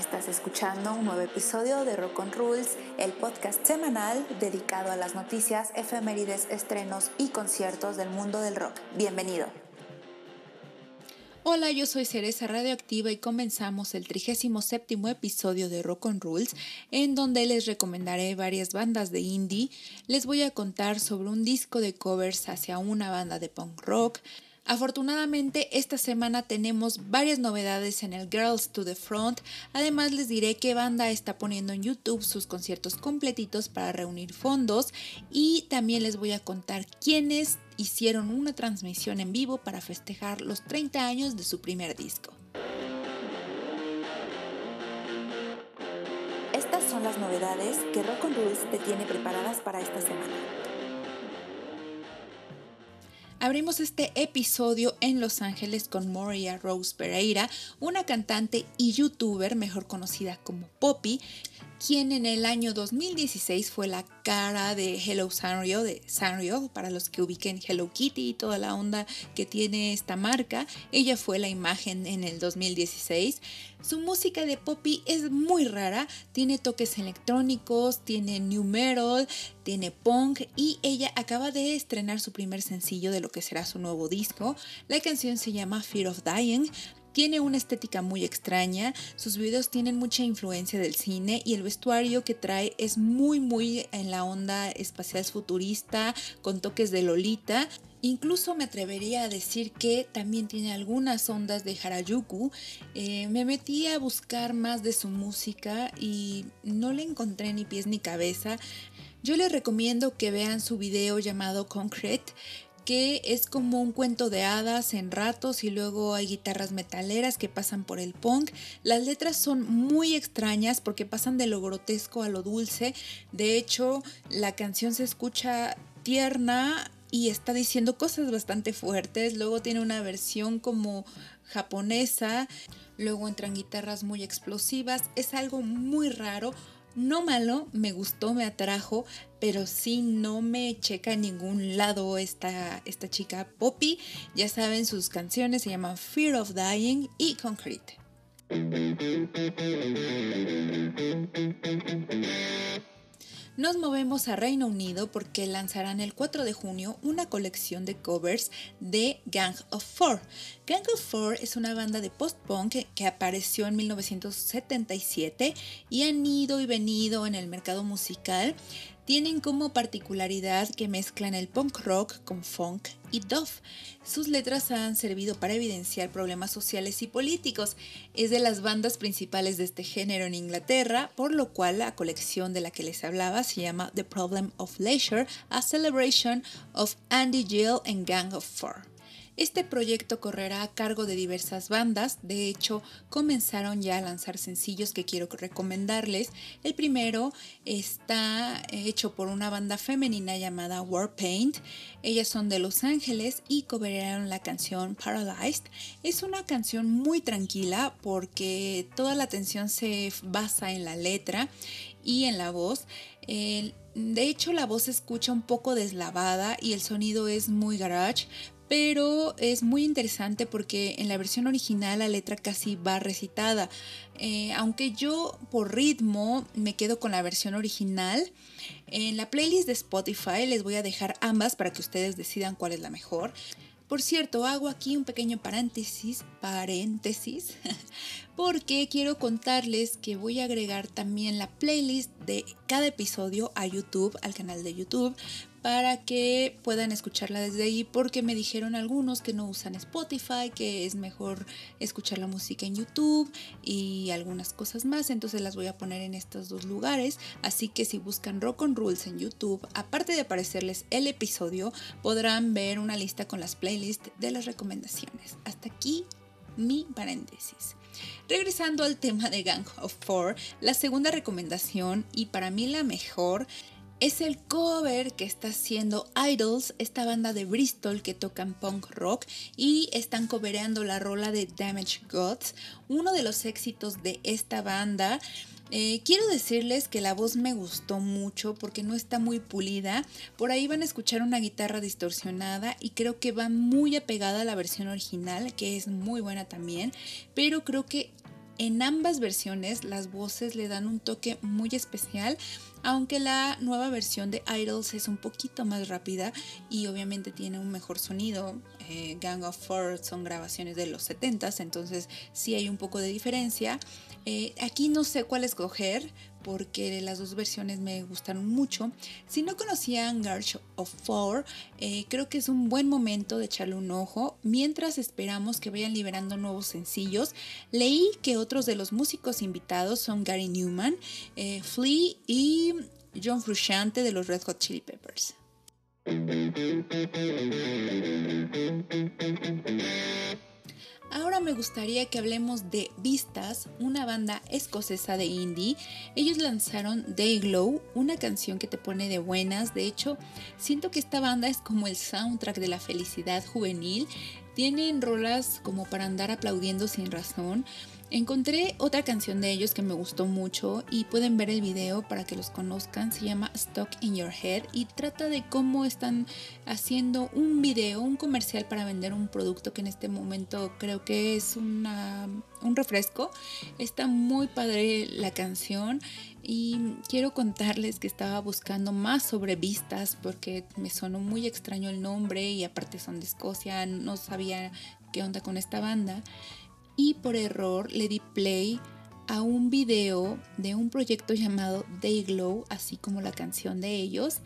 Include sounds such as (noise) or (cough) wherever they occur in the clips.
Estás escuchando un nuevo episodio de Rock on Rules, el podcast semanal dedicado a las noticias, efemérides, estrenos y conciertos del mundo del rock. Bienvenido. Hola, yo soy Cereza Radioactiva y comenzamos el 37 episodio de Rock on Rules, en donde les recomendaré varias bandas de indie. Les voy a contar sobre un disco de covers hacia una banda de punk rock, Afortunadamente esta semana tenemos varias novedades en el Girls to the Front. Además les diré qué banda está poniendo en YouTube sus conciertos completitos para reunir fondos y también les voy a contar quiénes hicieron una transmisión en vivo para festejar los 30 años de su primer disco. Estas son las novedades que Rock on Rules te tiene preparadas para esta semana. Abrimos este episodio en Los Ángeles con Moria Rose Pereira, una cantante y youtuber mejor conocida como Poppy, quien en el año 2016 fue la cara de Hello Sanrio, de Sanrio, para los que ubiquen Hello Kitty y toda la onda que tiene esta marca. Ella fue la imagen en el 2016. Su música de poppy es muy rara, tiene toques electrónicos, tiene new metal, tiene punk y ella acaba de estrenar su primer sencillo de lo que será su nuevo disco. La canción se llama Fear of Dying. Tiene una estética muy extraña, sus videos tienen mucha influencia del cine y el vestuario que trae es muy muy en la onda espacial futurista con toques de Lolita. Incluso me atrevería a decir que también tiene algunas ondas de Harajuku. Eh, me metí a buscar más de su música y no le encontré ni pies ni cabeza. Yo les recomiendo que vean su video llamado Concrete que es como un cuento de hadas en ratos y luego hay guitarras metaleras que pasan por el punk. Las letras son muy extrañas porque pasan de lo grotesco a lo dulce. De hecho, la canción se escucha tierna y está diciendo cosas bastante fuertes. Luego tiene una versión como japonesa. Luego entran guitarras muy explosivas. Es algo muy raro no malo, me gustó, me atrajo, pero sí no me checa en ningún lado esta, esta chica Poppy. Ya saben, sus canciones se llaman Fear of Dying y Concrete. Nos movemos a Reino Unido porque lanzarán el 4 de junio una colección de covers de Gang of Four. Gang of Four es una banda de post-punk que apareció en 1977 y han ido y venido en el mercado musical tienen como particularidad que mezclan el punk rock con funk y dove. Sus letras han servido para evidenciar problemas sociales y políticos. Es de las bandas principales de este género en Inglaterra, por lo cual la colección de la que les hablaba se llama The Problem of Leisure, a celebration of Andy Gill and Gang of Four. Este proyecto correrá a cargo de diversas bandas, de hecho comenzaron ya a lanzar sencillos que quiero recomendarles. El primero está hecho por una banda femenina llamada Warpaint. Ellas son de Los Ángeles y cobraron la canción Paralyzed. Es una canción muy tranquila porque toda la atención se basa en la letra y en la voz. de hecho, la voz se escucha un poco deslavada y el sonido es muy garage, pero es muy interesante porque en la versión original la letra casi va recitada. Eh, aunque yo por ritmo me quedo con la versión original, en la playlist de Spotify les voy a dejar ambas para que ustedes decidan cuál es la mejor. Por cierto, hago aquí un pequeño paréntesis, paréntesis, (laughs) porque quiero contarles que voy a agregar también la playlist de cada episodio a YouTube, al canal de YouTube, para que puedan escucharla desde ahí porque me dijeron algunos que no usan Spotify, que es mejor escuchar la música en YouTube y algunas cosas más, entonces las voy a poner en estos dos lugares, así que si buscan Rock on Rules en YouTube, aparte de aparecerles el episodio, podrán ver una lista con las playlists de las recomendaciones. Hasta aquí mi paréntesis. Regresando al tema de Gang of Four, la segunda recomendación y para mí la mejor es el cover que está haciendo Idols, esta banda de Bristol que tocan punk rock y están covereando la rola de Damage Gods, uno de los éxitos de esta banda. Eh, quiero decirles que la voz me gustó mucho porque no está muy pulida. Por ahí van a escuchar una guitarra distorsionada y creo que va muy apegada a la versión original, que es muy buena también. Pero creo que En ambas versiones las voces le dan un toque muy especial, aunque la nueva versión de Idols es un poquito más rápida y obviamente tiene un mejor sonido. Eh, Gang of Four son grabaciones de los 70s, entonces sí hay un poco de diferencia. Eh, aquí no sé cuál escoger porque las dos versiones me gustaron mucho. Si no conocían Garch of Four, eh, creo que es un buen momento de echarle un ojo mientras esperamos que vayan liberando nuevos sencillos. Leí que otros de los músicos invitados son Gary Newman, eh, Flea y John Frusciante de los Red Hot Chili Peppers. Ahora me gustaría que hablemos de Vistas, una banda escocesa de indie. Ellos lanzaron Dayglow, una canción que te pone de buenas. De hecho, siento que esta banda es como el soundtrack de la felicidad juvenil. Tienen rolas como para andar aplaudiendo sin razón. Encontré otra canción de ellos que me gustó mucho y pueden ver el video para que los conozcan. Se llama Stuck in Your Head y trata de cómo están haciendo un video, un comercial para vender un producto que en este momento creo que es un refresco. Está muy padre la canción y quiero contarles que estaba buscando más sobre vistas porque me sonó muy extraño el nombre y aparte son de Escocia, no sabía qué onda con esta banda y por error le di play a un video de un proyecto llamado Dayglow, así como la canción de ellos.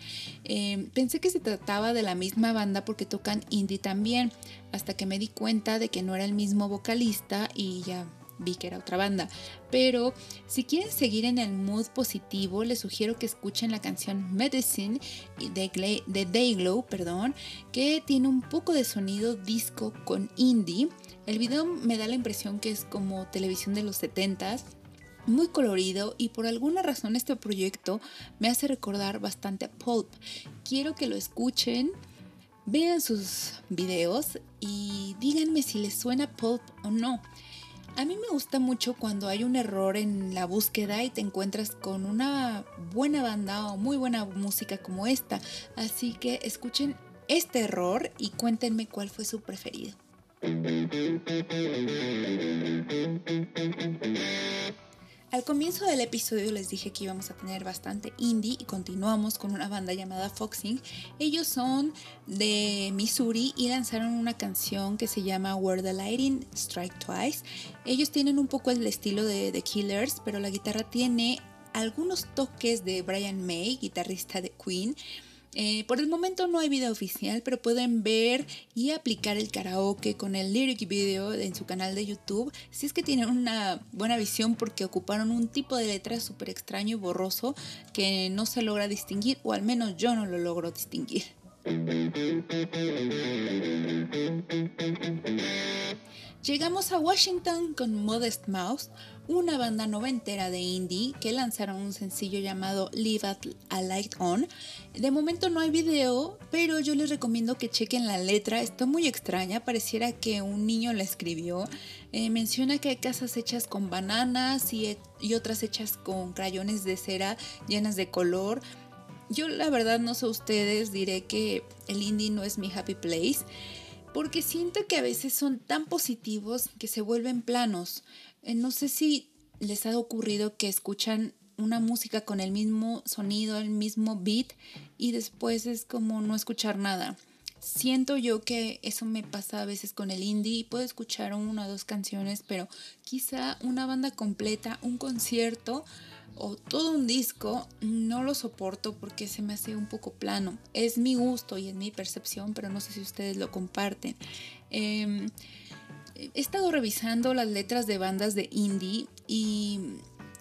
Em, pensé que se trataba de la misma banda porque tocan indie también, hasta que me di cuenta de que no era el mismo vocalista y ya vi que era otra banda. Pero si quieren seguir en el mood positivo, les sugiero que escuchen la canción Medicine de, Dayglow, perdón, que tiene un poco de sonido disco con indie. El video me da la impresión que es como televisión de los 70s, muy colorido y por alguna razón este proyecto me hace recordar bastante a Pulp. Quiero que lo escuchen, vean sus videos y díganme si les suena Pulp o no. A mí me gusta mucho cuando hay un error en la búsqueda y te encuentras con una buena banda o muy buena música como esta. Así que escuchen este error y cuéntenme cuál fue su preferido. Al comienzo del episodio les dije que íbamos a tener bastante indie y continuamos con una banda llamada Foxing. Ellos son de Missouri y lanzaron una canción que se llama Where the Lighting Strike Twice. Ellos tienen un poco el estilo de The Killers, pero la guitarra tiene algunos toques de Brian May, guitarrista de Queen. Eh, por el momento no hay video oficial, pero pueden ver y aplicar el karaoke con el lyric video en su canal de YouTube. Si es que tienen una buena visión porque ocuparon un tipo de letra súper extraño y borroso que no se logra distinguir, o al menos yo no lo logro distinguir. Llegamos a Washington con Modest Mouse, una banda noventera de indie que lanzaron un sencillo llamado Leave a Light On. De momento no hay video, pero yo les recomiendo que chequen la letra, está muy extraña, pareciera que un niño la escribió. Eh, menciona que hay casas hechas con bananas y, y otras hechas con crayones de cera llenas de color. Yo la verdad no sé ustedes, diré que el indie no es mi happy place porque siento que a veces son tan positivos que se vuelven planos. Eh, no sé si les ha ocurrido que escuchan una música con el mismo sonido, el mismo beat y después es como no escuchar nada. Siento yo que eso me pasa a veces con el indie puedo escuchar una o dos canciones, pero quizá una banda completa, un concierto, o todo un disco no lo soporto porque se me hace un poco plano. Es mi gusto y es mi percepción, pero no sé si ustedes lo comparten. Em, he estado revisando las letras de bandas de indie y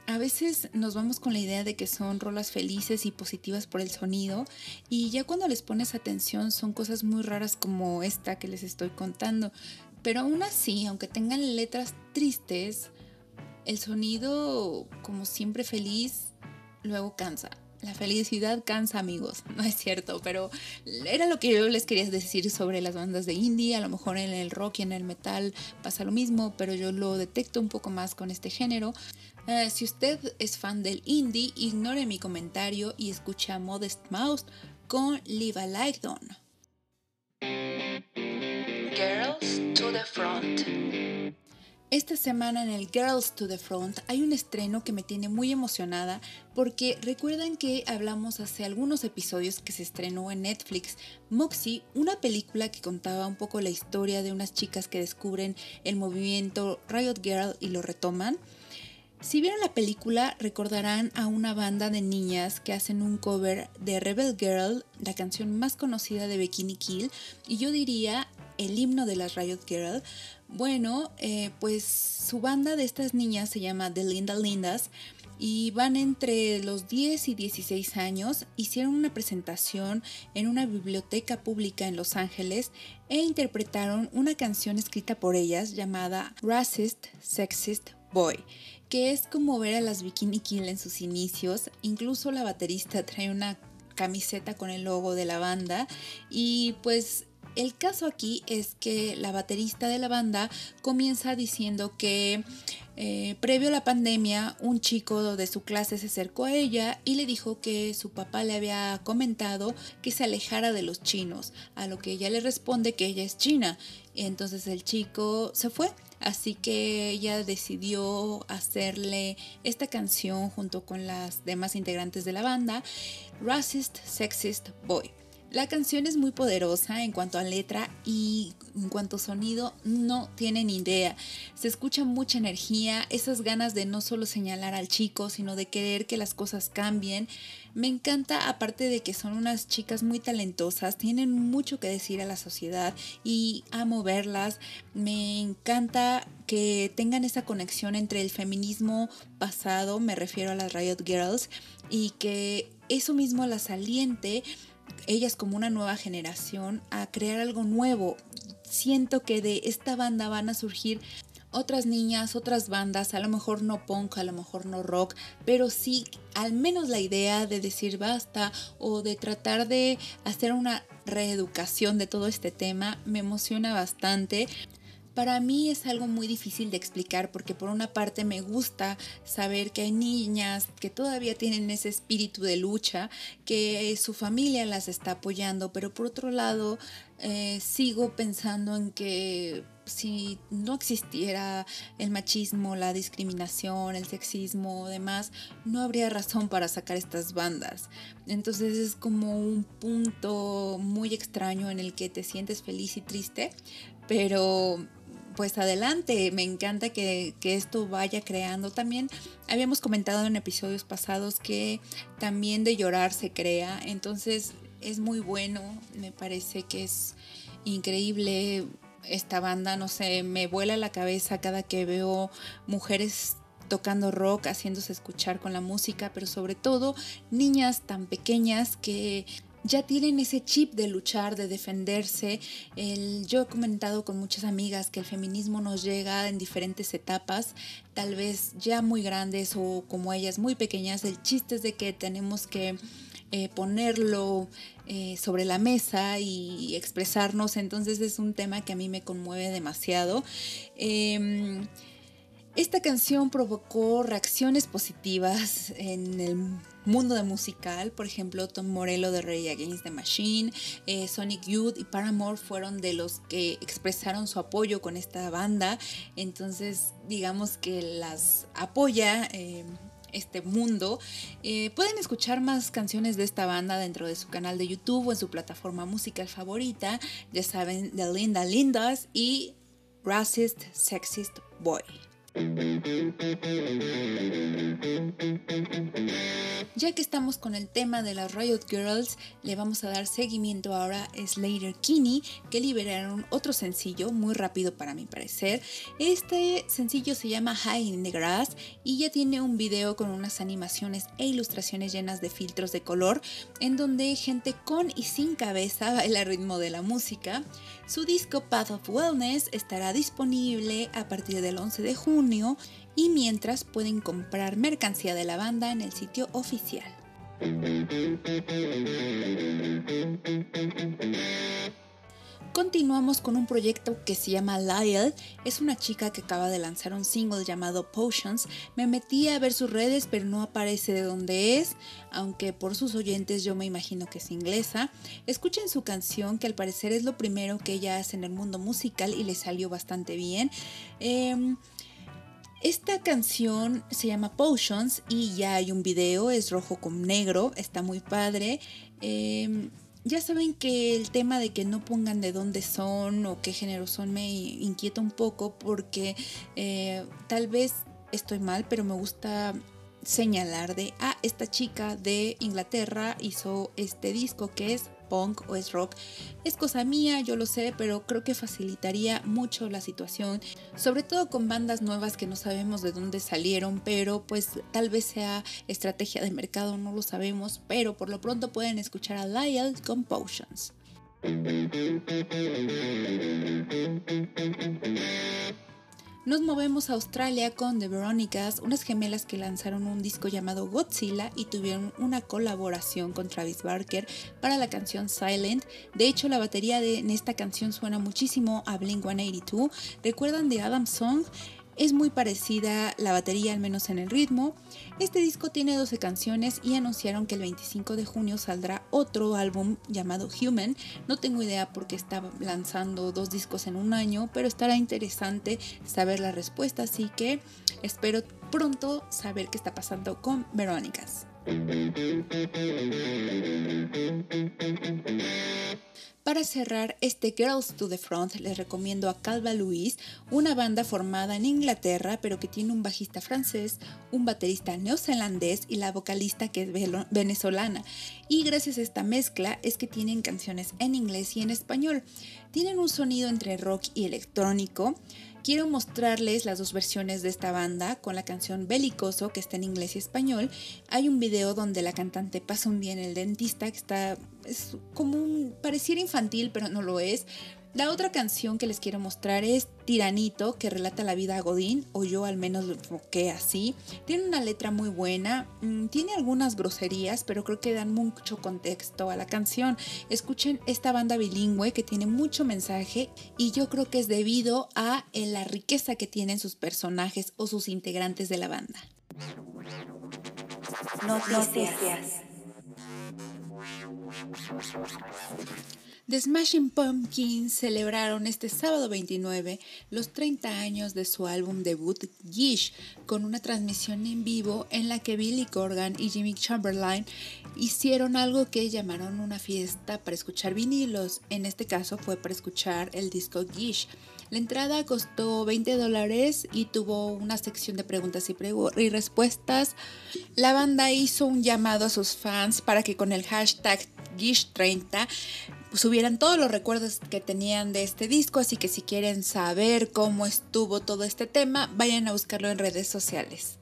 a veces nos vamos con la idea de que son rolas felices y positivas por el sonido y ya cuando les pones atención son cosas muy raras como esta que les estoy contando. Pero aún así, aunque tengan letras tristes, el sonido, como siempre feliz, luego cansa. La felicidad cansa, amigos. (laughs) No es cierto, pero era lo que yo les quería decir sobre las bandas de indie. A lo mejor en el rock y en el metal pasa lo mismo, pero yo lo detecto un poco más con este género. Eh, si usted es fan del indie, ignore mi comentario y escucha Modest Mouse con Live a Light. Girls to the Front. Esta semana en el Girls to the Front hay un estreno que me tiene muy emocionada porque recuerdan que hablamos hace algunos episodios que se estrenó en Netflix Moxie, una película que contaba un poco la historia de unas chicas que descubren el movimiento Riot Girl y lo retoman. Si vieron la película, recordarán a una banda de niñas que hacen un cover de Rebel Girl, la canción más conocida de Bikini Kill, y yo diría el himno de las Riot Girl, bueno, eh, pues su banda de estas niñas se llama The Linda Lindas y van entre los 10 y 16 años. Hicieron una presentación en una biblioteca pública en Los Ángeles e interpretaron una canción escrita por ellas llamada Racist Sexist Boy que es como ver a las Bikini Kill en sus inicios. Incluso la baterista trae una camiseta con el logo de la banda y pues el caso aquí es que la baterista de la banda comienza diciendo que eh, previo a la pandemia un chico de su clase se acercó a ella y le dijo que su papá le había comentado que se alejara de los chinos, a lo que ella le responde que ella es china. Entonces el chico se fue, así que ella decidió hacerle esta canción junto con las demás integrantes de la banda, Racist Sexist Boy. La canción es muy poderosa en cuanto a letra y en cuanto a sonido no tienen idea. Se escucha mucha energía, esas ganas de no solo señalar al chico, sino de querer que las cosas cambien. Me encanta, aparte de que son unas chicas muy talentosas, tienen mucho que decir a la sociedad y amo verlas. Me encanta que tengan esa conexión entre el feminismo pasado, me refiero a las Riot Girls, y que eso mismo las aliente ellas como una nueva generación a crear algo nuevo. Siento que de esta banda van a surgir otras niñas, otras bandas, a lo mejor no punk, a lo mejor no rock, pero sí al menos la idea de decir basta o de tratar de hacer una reeducación de todo este tema me emociona bastante. Para mí es algo muy difícil de explicar porque por una parte me gusta saber que hay niñas que todavía tienen ese espíritu de lucha, que su familia las está apoyando, pero por otro lado eh, sigo pensando en que si no existiera el machismo, la discriminación, el sexismo, demás, no habría razón para sacar estas bandas. Entonces es como un punto muy extraño en el que te sientes feliz y triste, pero pues adelante, me encanta que, esto vaya creando. También habíamos comentado en episodios pasados que también de llorar se crea, entonces es muy bueno, me parece que es increíble. Esta banda, no sé, me vuela la cabeza cada que veo mujeres tocando rock, haciéndose escuchar con la música, pero sobre todo niñas tan pequeñas que ya tienen ese chip de luchar, de defenderse. yo he comentado con muchas amigas que el feminismo nos llega en diferentes etapas, tal vez ya muy grandes o como ellas muy pequeñas. El chiste es de que tenemos que eh, ponerlo eh, sobre la mesa y expresarnos. Entonces es un tema que a mí me conmueve demasiado. Em, esta canción provocó reacciones positivas en el mundo de musical, por ejemplo, Tom Morello de Rey Against the Machine, eh, Sonic Youth y Paramore fueron de los que expresaron su apoyo con esta banda, entonces digamos que las apoya. Eh, este mundo. Eh, pueden escuchar más canciones de esta banda dentro de su canal de YouTube o en su plataforma musical favorita. Ya saben, The Linda Lindas y Racist Sexist Boy. Ya que estamos con el tema de las Riot Girls, le vamos a dar seguimiento ahora a Slater Kinney, que liberaron otro sencillo, muy rápido para mi parecer. Este sencillo se llama High in the Grass y ya tiene un video con unas animaciones e ilustraciones llenas de filtros de color, en donde gente con y sin cabeza (laughs) baila al ritmo de la música. Su disco Path of Wellness estará disponible a partir del 11 de junio y mientras pueden comprar mercancía de la banda en el sitio oficial. Continuamos con un proyecto que se llama Lyle. Es una chica que acaba de lanzar un single llamado Potions. Me metí a ver sus redes, pero no aparece de dónde es, aunque por sus oyentes yo me imagino que es inglesa. Escuchen su canción, que al parecer es lo primero que ella hace en el mundo musical y le salió bastante bien. Em, esta canción se llama Potions y ya hay un video, es rojo con negro, está muy padre. Em, ya saben que el tema de que no pongan de dónde son o qué género son me inquieta un poco porque eh, tal vez estoy mal, pero me gusta señalar de, ah, esta chica de Inglaterra hizo este disco que es punk o es rock. Es cosa mía, yo lo sé, pero creo que facilitaría mucho la situación, sobre todo con bandas nuevas que no sabemos de dónde salieron, pero pues tal vez sea estrategia de mercado, no lo sabemos, pero por lo pronto pueden escuchar a Lyle con Potions. Nos movemos a Australia con The Veronicas, unas gemelas que lanzaron un disco llamado Godzilla y tuvieron una colaboración con Travis Barker para la canción Silent. De hecho, la batería de, esta canción suena muchísimo a Blink 182. ¿Recuerdan de Adam Song? Es muy parecida la batería, al menos en el ritmo. Este disco tiene 12 canciones y anunciaron que el 25 de junio saldrá otro álbum llamado Human. No tengo idea por qué está lanzando dos discos en un año, pero estará interesante saber la respuesta, así que espero pronto saber qué está pasando con Verónicas. Para cerrar este Girls to the Front les recomiendo a Calva Louise, una banda formada en Inglaterra pero que tiene un bajista francés, un baterista neozelandés y la vocalista que es venezolana. Y gracias a esta mezcla es que tienen canciones en inglés y en español. Tienen un sonido entre rock y electrónico quiero mostrarles las dos versiones de esta banda con la canción Belicoso que está en inglés y español. Hay un video donde la cantante pasa un día en el dentista que está es como un pareciera infantil pero no lo es. La otra canción que les quiero mostrar es Tiranito, que relata la vida a Godín, o yo al menos lo enfoqué así. Tiene una letra muy buena, mm, tiene algunas groserías, pero creo que dan mucho contexto a la canción. Escuchen esta banda bilingüe que tiene mucho mensaje y yo creo que es debido a eh, la riqueza que tienen sus personajes o sus integrantes de la banda. Noticias. The Smashing Pumpkins celebraron este sábado 29 los 30 años de su álbum debut Gish con una transmisión en vivo en la que Billy Corgan y Jimmy Chamberlain hicieron algo que llamaron una fiesta para escuchar vinilos. En este caso fue para escuchar el disco Gish. La entrada costó 20 dólares y tuvo una sección de preguntas y, y, respuestas. La banda hizo un llamado a sus fans para que con el hashtag Gish30 subieran todos los recuerdos que tenían de este disco, así que si quieren saber cómo estuvo todo este tema, vayan a buscarlo en redes sociales.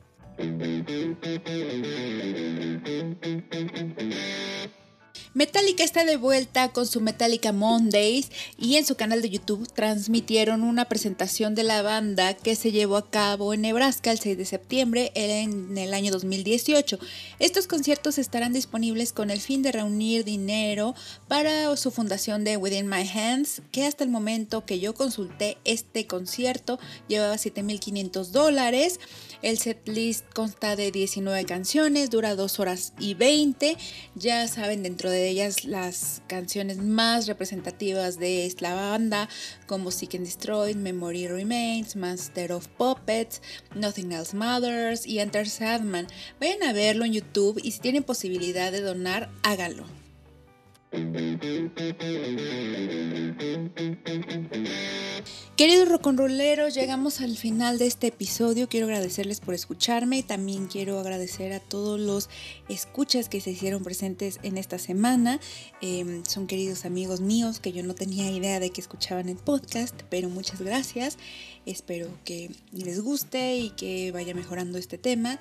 Metallica está de vuelta con su Metallica Mondays y en su canal de YouTube transmitieron una presentación de la banda que se llevó a cabo en Nebraska el 6 de septiembre en el año 2018. Estos conciertos estarán disponibles con el fin de reunir dinero para su fundación de Within My Hands, que hasta el momento que yo consulté este concierto llevaba 7.500 dólares. El setlist consta de 19 canciones, dura 2 horas y 20. Ya saben, dentro de ellas las canciones más representativas de esta banda, como Seek and Destroy, Memory Remains, Master of Puppets, Nothing Else Matters y Enter Sadman. Vayan a verlo en YouTube y si tienen posibilidad de donar, háganlo. Queridos roconroleros, llegamos al final de este episodio. Quiero agradecerles por escucharme. También quiero agradecer a todos los escuchas que se hicieron presentes en esta semana. Em, son queridos amigos míos que yo no tenía idea de que escuchaban el podcast, pero muchas gracias. Espero que les guste y que vaya mejorando este tema.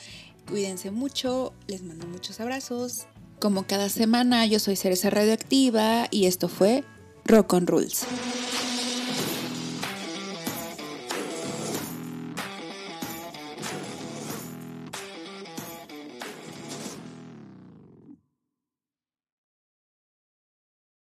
Cuídense mucho, les mando muchos abrazos. Como cada semana, yo soy Cereza Radioactiva y esto fue Rock on Rules.